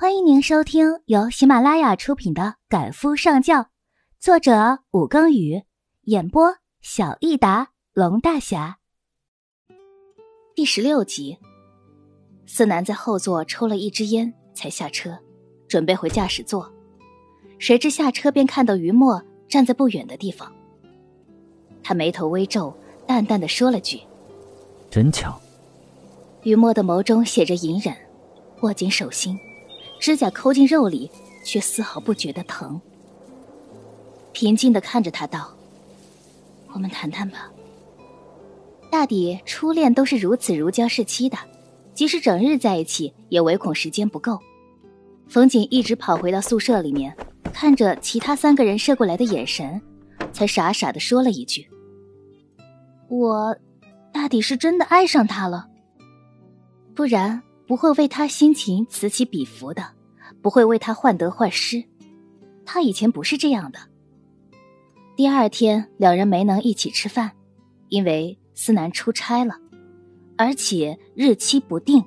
欢迎您收听由喜马拉雅出品的《赶夫上轿》，作者武庚宇，演播小益达龙大侠。第十六集，思南在后座抽了一支烟，才下车，准备回驾驶座。谁知下车便看到于墨站在不远的地方，他眉头微皱，淡淡的说了句：“真巧。”于墨的眸中写着隐忍，握紧手心，指甲抠进肉里，却丝毫不觉得疼。平静的看着他道：“我们谈谈吧。大抵初恋都是如此如胶似漆的，即使整日在一起，也唯恐时间不够。”冯锦一直跑回到宿舍里面，看着其他三个人射过来的眼神，才傻傻的说了一句：“我，大抵是真的爱上他了。”不然不会为他心情此起彼伏的，不会为他患得患失。他以前不是这样的。第二天，两人没能一起吃饭，因为思南出差了，而且日期不定。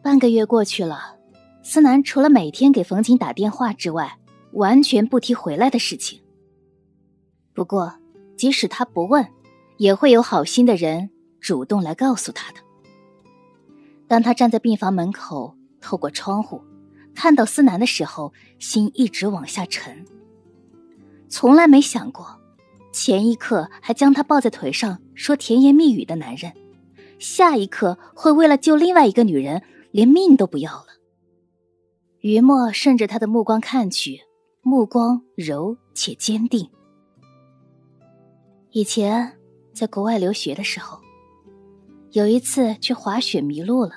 半个月过去了，思南除了每天给冯锦打电话之外，完全不提回来的事情。不过，即使他不问，也会有好心的人主动来告诉他的。当他站在病房门口，透过窗户看到思南的时候，心一直往下沉。从来没想过，前一刻还将他抱在腿上说甜言蜜语的男人，下一刻会为了救另外一个女人连命都不要了。于墨顺着他的目光看去，目光柔且坚定。以前在国外留学的时候。有一次去滑雪迷路了，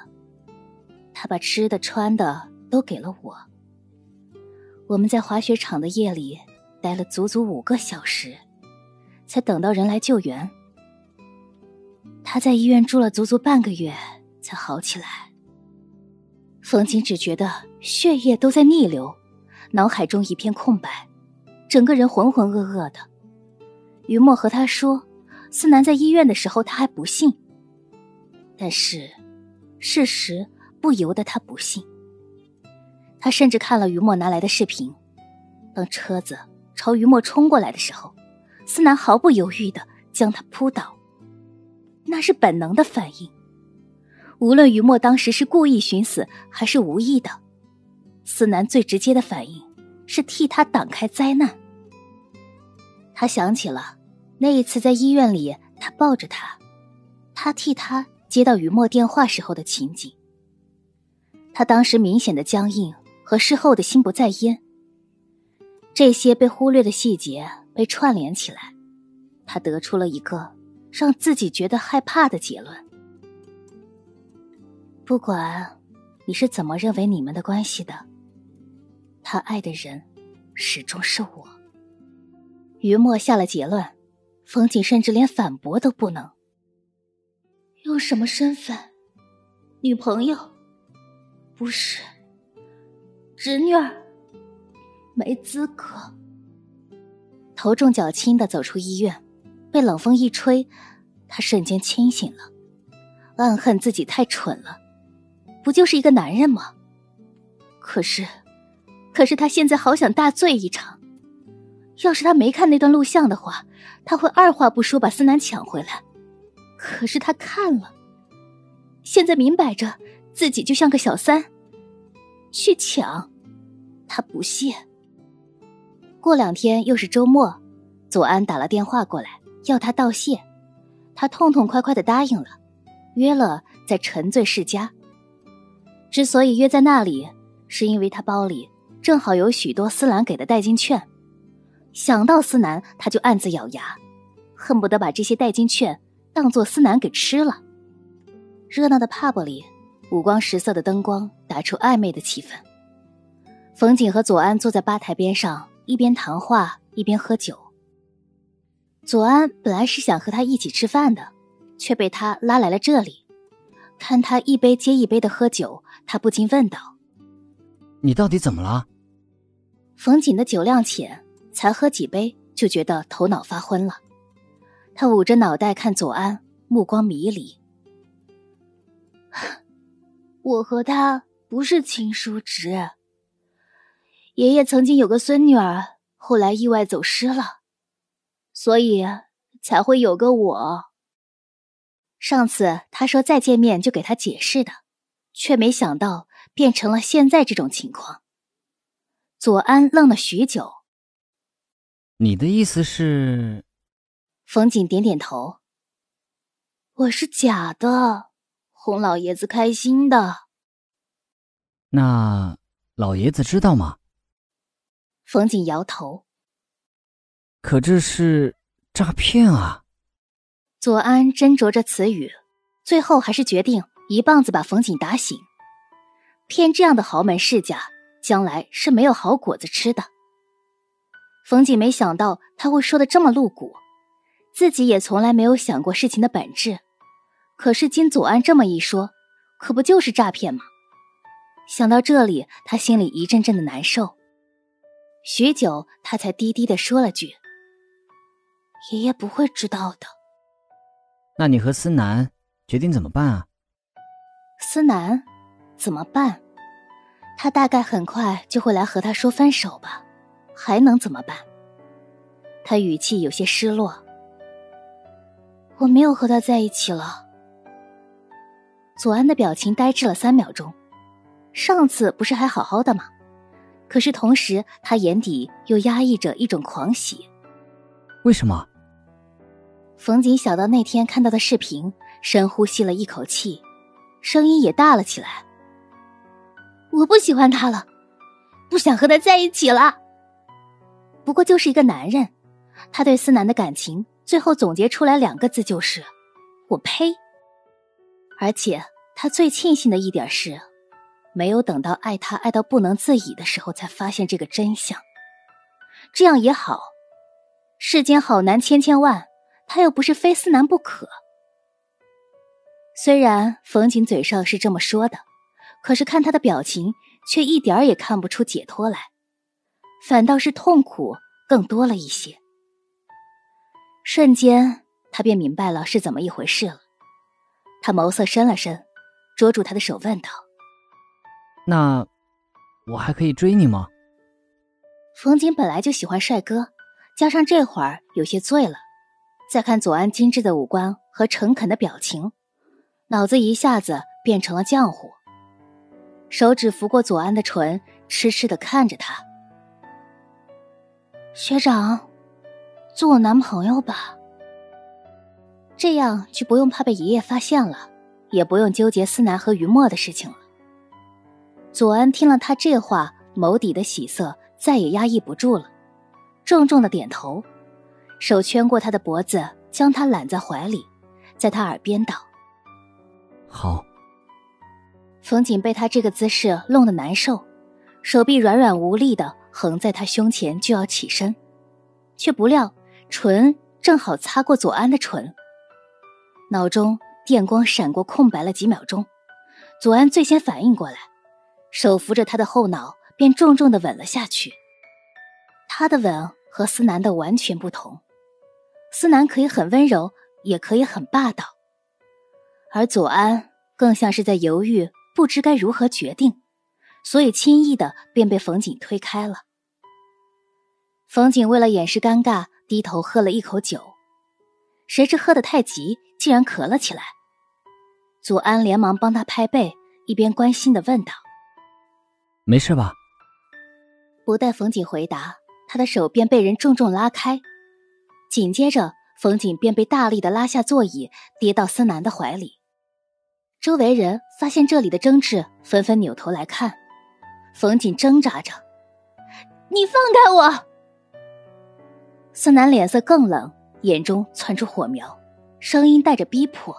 他把吃的穿的都给了我。我们在滑雪场的夜里待了足足五个小时，才等到人来救援。他在医院住了足足半个月才好起来。冯景只觉得血液都在逆流，脑海中一片空白，整个人浑浑噩噩的。于墨和他说，思南在医院的时候，他还不信。但是，事实不由得他不信。他甚至看了于墨拿来的视频，当车子朝于墨冲过来的时候，思南毫不犹豫的将他扑倒，那是本能的反应。无论于墨当时是故意寻死还是无意的，思南最直接的反应是替他挡开灾难。他想起了那一次在医院里，他抱着他，他替他。接到于墨电话时候的情景，他当时明显的僵硬和事后的心不在焉，这些被忽略的细节被串联起来，他得出了一个让自己觉得害怕的结论：不管你是怎么认为你们的关系的，他爱的人始终是我。于墨下了结论，风景甚至连反驳都不能。用什么身份？女朋友？不是，侄女儿，没资格。头重脚轻的走出医院，被冷风一吹，他瞬间清醒了，暗恨自己太蠢了，不就是一个男人吗？可是，可是他现在好想大醉一场。要是他没看那段录像的话，他会二话不说把思南抢回来。可是他看了，现在明摆着自己就像个小三，去抢，他不屑。过两天又是周末，左安打了电话过来要他道谢，他痛痛快快的答应了，约了在沉醉世家。之所以约在那里，是因为他包里正好有许多思兰给的代金券，想到思南，他就暗自咬牙，恨不得把这些代金券。当做思南给吃了。热闹的 pub 里，五光十色的灯光打出暧昧的气氛。冯景和左安坐在吧台边上，一边谈话一边喝酒。左安本来是想和他一起吃饭的，却被他拉来了这里。看他一杯接一杯的喝酒，他不禁问道：“你到底怎么了？”冯景的酒量浅，才喝几杯就觉得头脑发昏了。他捂着脑袋看左安，目光迷离。我和他不是亲叔侄。爷爷曾经有个孙女儿，后来意外走失了，所以才会有个我。上次他说再见面就给他解释的，却没想到变成了现在这种情况。左安愣了许久。你的意思是？冯景点点头。我是假的，哄老爷子开心的。那老爷子知道吗？冯景摇头。可这是诈骗啊！左安斟酌着词语，最后还是决定一棒子把冯景打醒。骗这样的豪门世家，将来是没有好果子吃的。冯景没想到他会说的这么露骨，自己也从来没有想过事情的本质。可是金左安这么一说，可不就是诈骗吗？想到这里，他心里一阵阵的难受。许久，他才低低的说了句：“爷爷不会知道的。”那你和思南决定怎么办啊？思南怎么办？他大概很快就会来和他说分手吧，还能怎么办？他语气有些失落。我没有和他在一起了。左安的表情呆滞了三秒钟，上次不是还好好的吗？可是同时，他眼底又压抑着一种狂喜。为什么？冯瑾想到那天看到的视频，深呼吸了一口气，声音也大了起来。我不喜欢他了，不想和他在一起了。不过就是一个男人，他对思南的感情，最后总结出来两个字就是：我呸。而且他最庆幸的一点是，没有等到爱他爱到不能自已的时候才发现这个真相。这样也好，世间好男千千万，他又不是非思南不可。虽然冯瑾嘴上是这么说的，可是看他的表情，却一点儿也看不出解脱来，反倒是痛苦更多了一些。瞬间，他便明白了是怎么一回事了。他眸色深了深，捉住他的手问道：“那我还可以追你吗？”冯景本来就喜欢帅哥，加上这会儿有些醉了，再看左安精致的五官和诚恳的表情，脑子一下子变成了浆糊。手指拂过左安的唇，痴痴的看着他：“学长，做我男朋友吧。”这样就不用怕被爷爷发现了，也不用纠结思南和于墨的事情了。左安听了他这话，眸底的喜色再也压抑不住了，重重的点头，手圈过他的脖子，将他揽在怀里，在他耳边道：“好。”冯景被他这个姿势弄得难受，手臂软软无力的横在他胸前，就要起身，却不料唇正好擦过左安的唇。脑中电光闪过，空白了几秒钟。左安最先反应过来，手扶着他的后脑，便重重的吻了下去。他的吻和思南的完全不同，思南可以很温柔，也可以很霸道，而左安更像是在犹豫，不知该如何决定，所以轻易的便被冯景推开了。冯景为了掩饰尴尬，低头喝了一口酒。谁知喝得太急，竟然咳了起来。祖安连忙帮他拍背，一边关心的问道：“没事吧？”不待冯锦回答，他的手便被人重重拉开，紧接着冯锦便被大力的拉下座椅，跌到思南的怀里。周围人发现这里的争执，纷纷扭头来看。冯锦挣扎着：“你放开我！”思南脸色更冷。眼中窜出火苗，声音带着逼迫：“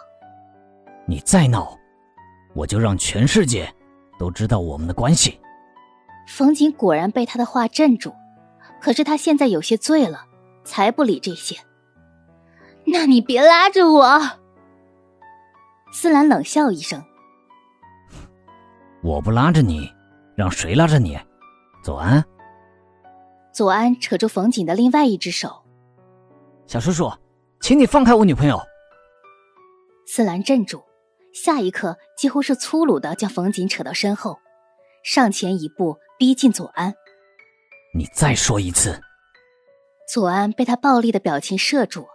你再闹，我就让全世界都知道我们的关系。”冯景果然被他的话镇住，可是他现在有些醉了，才不理这些。那你别拉着我。思兰冷笑一声：“我不拉着你，让谁拉着你？”左安。左安扯住冯景的另外一只手。小叔叔，请你放开我女朋友。思兰镇住，下一刻几乎是粗鲁的将冯锦扯到身后，上前一步逼近左安。你再说一次！左安被他暴力的表情射住。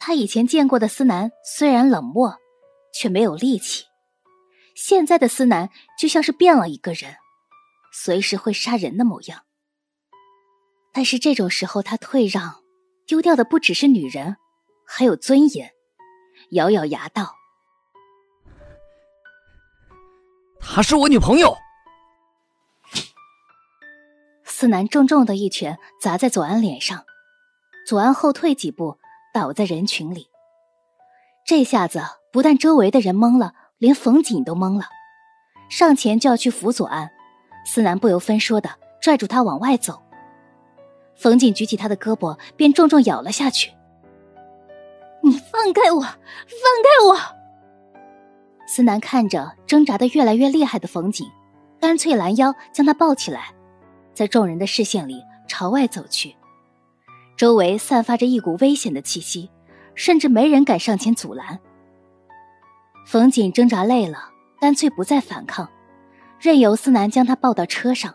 他以前见过的思南虽然冷漠，却没有力气。现在的思南就像是变了一个人，随时会杀人的模样。但是这种时候他退让，丢掉的不只是女人，还有尊严。咬咬牙道：“她是我女朋友。”思南重重的一拳砸在左安脸上，左安后退几步，倒在人群里。这下子不但周围的人懵了，连冯锦都懵了，上前就要去扶左安，思南不由分说的拽住他往外走。冯锦举起他的胳膊，便重重咬了下去。“你放开我，放开我！”思南看着挣扎的越来越厉害的冯锦，干脆拦腰将他抱起来。在众人的视线里朝外走去，周围散发着一股危险的气息，甚至没人敢上前阻拦。冯锦挣扎累了，干脆不再反抗，任由思南将他抱到车上。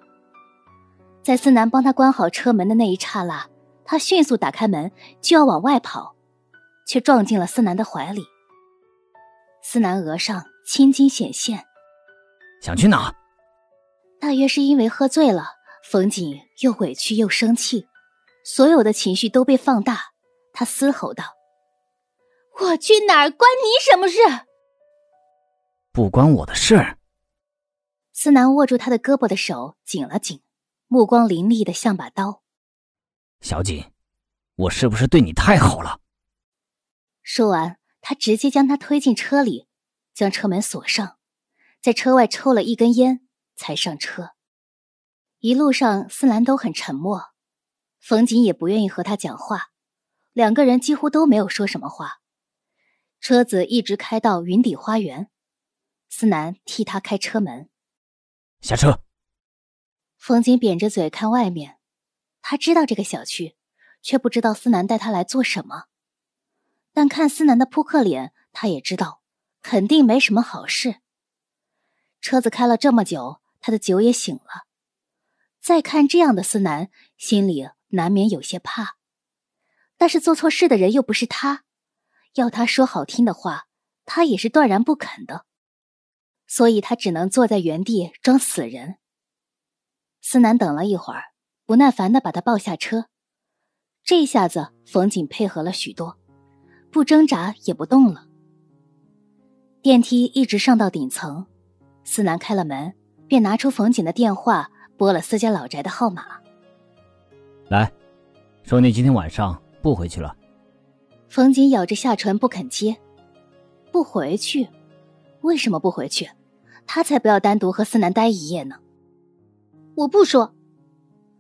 在思南帮他关好车门的那一刹那，他迅速打开门就要往外跑，却撞进了思南的怀里。思南额上青筋显现，想去哪？大约是因为喝醉了。冯景又委屈又生气，所有的情绪都被放大。他嘶吼道：“我去哪儿关你什么事？不关我的事。”思南握住他的胳膊的手紧了紧，目光凌厉的像把刀。小锦，我是不是对你太好了？说完，他直接将他推进车里，将车门锁上，在车外抽了一根烟，才上车。一路上，思南都很沉默，冯锦也不愿意和他讲话，两个人几乎都没有说什么话。车子一直开到云底花园，思南替他开车门，下车。冯锦扁着嘴看外面，他知道这个小区，却不知道思南带他来做什么。但看思南的扑克脸，他也知道肯定没什么好事。车子开了这么久，他的酒也醒了。再看这样的思南，心里难免有些怕。但是做错事的人又不是他，要他说好听的话，他也是断然不肯的。所以他只能坐在原地装死人。思南等了一会儿，不耐烦的把他抱下车。这下子冯锦配合了许多，不挣扎也不动了。电梯一直上到顶层，思南开了门，便拿出冯锦的电话。拨了思家老宅的号码，来，说你今天晚上不回去了。冯锦咬着下唇不肯接，不回去？为什么不回去？他才不要单独和思南待一夜呢。我不说。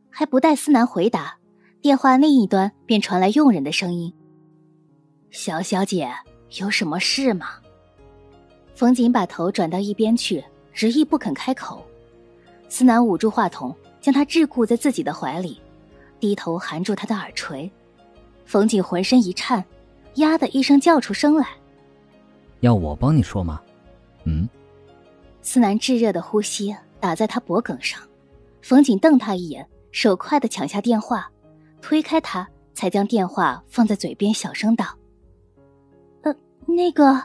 还不待思南回答，电话另一端便传来佣人的声音：“小小姐，有什么事吗？”冯瑾把头转到一边去，执意不肯开口。思南捂住话筒，将他桎梏在自己的怀里，低头含住他的耳垂。冯瑾浑身一颤，呀的一声叫出声来：“要我帮你说吗？”嗯。思南炙热的呼吸打在他脖颈上，冯锦瞪他一眼，手快的抢下电话，推开他，才将电话放在嘴边，小声道：“呃，那个。”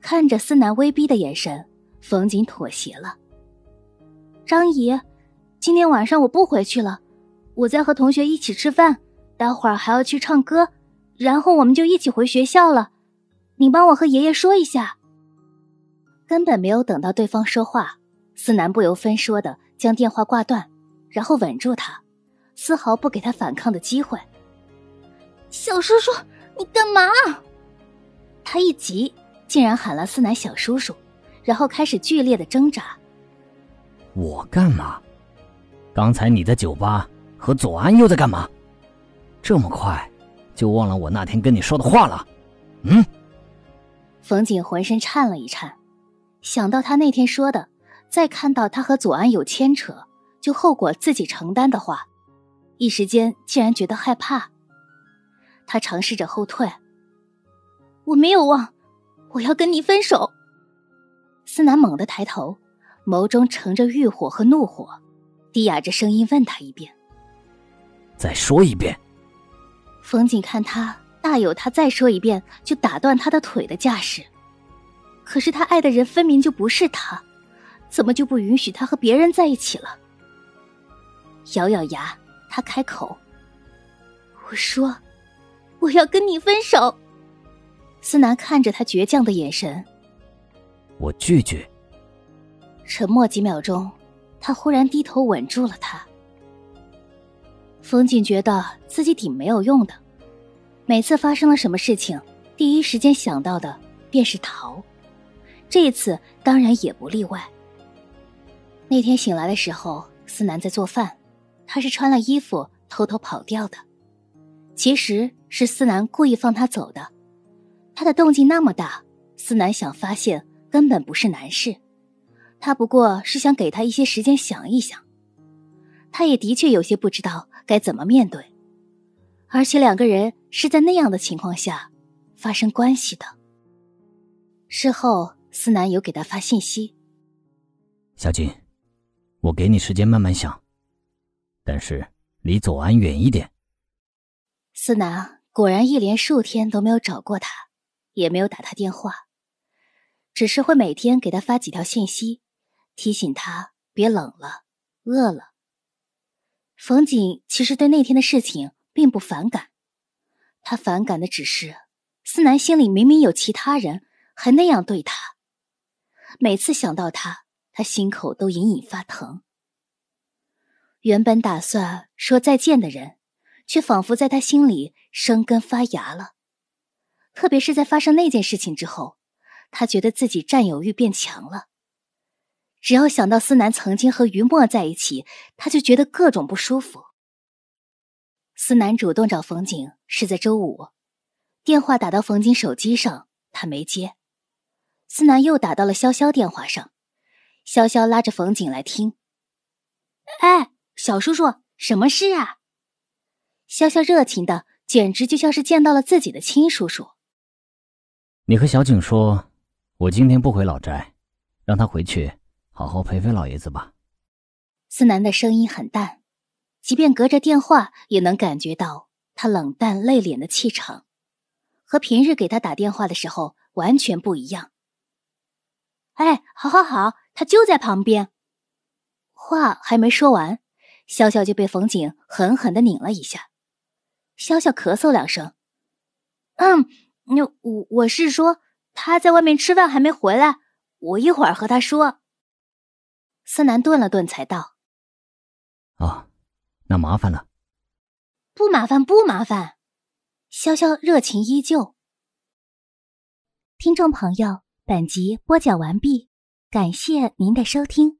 看着思南威逼的眼神，冯锦妥协了。张姨，今天晚上我不回去了，我在和同学一起吃饭，待会儿还要去唱歌，然后我们就一起回学校了。你帮我和爷爷说一下。根本没有等到对方说话，思南不由分说的将电话挂断，然后稳住他，丝毫不给他反抗的机会。小叔叔，你干嘛？他一急，竟然喊了思南小叔叔，然后开始剧烈的挣扎。我干嘛？刚才你在酒吧和左安又在干嘛？这么快就忘了我那天跟你说的话了？嗯。冯景浑身颤了一颤，想到他那天说的，再看到他和左安有牵扯，就后果自己承担的话，一时间竟然觉得害怕。他尝试着后退。我没有忘，我要跟你分手。思南猛地抬头。眸中盛着欲火和怒火，低哑着声音问他一遍：“再说一遍。”冯景看他大有他再说一遍就打断他的腿的架势，可是他爱的人分明就不是他，怎么就不允许他和别人在一起了？咬咬牙，他开口：“我说，我要跟你分手。”思南看着他倔强的眼神，我拒绝。沉默几秒钟，他忽然低头吻住了他。冯景觉得自己挺没有用的，每次发生了什么事情，第一时间想到的便是逃，这一次当然也不例外。那天醒来的时候，思南在做饭，他是穿了衣服偷偷跑掉的，其实是思南故意放他走的。他的动静那么大，思南想发现根本不是难事，他不过是想给他一些时间想一想。他也的确有些不知道。该怎么面对？而且两个人是在那样的情况下发生关系的。事后，思南有给他发信息：“小金，我给你时间慢慢想，但是离左安远一点。”思南果然一连数天都没有找过他，也没有打他电话，只是会每天给他发几条信息，提醒他别冷了、饿了。冯景其实对那天的事情并不反感，他反感的只是思南心里明明有其他人，还那样对他。每次想到他，他心口都隐隐发疼。原本打算说再见的人，却仿佛在他心里生根发芽了。特别是在发生那件事情之后，他觉得自己占有欲变强了。只要想到思南曾经和于墨在一起，他就觉得各种不舒服。思南主动找冯景是在周五，电话打到冯景手机上，他没接。思南又打到了潇潇电话上，潇潇拉着冯景来听。哎，小叔叔，什么事啊？潇潇热情的，简直就像是见到了自己的亲叔叔。你和小景说，我今天不回老宅，让他回去。好好陪陪老爷子吧。思南的声音很淡，即便隔着电话，也能感觉到他冷淡内敛的气场，和平日给他打电话的时候完全不一样。哎，好好好，他就在旁边。话还没说完，潇潇就被冯景狠狠的拧了一下。潇潇咳嗽两声，嗯，那我我是说他在外面吃饭还没回来，我一会儿和他说。思南顿了顿，才道：“哦，那麻烦了。”“不麻烦，不麻烦。”潇潇热情依旧。听众朋友，本集播讲完毕，感谢您的收听。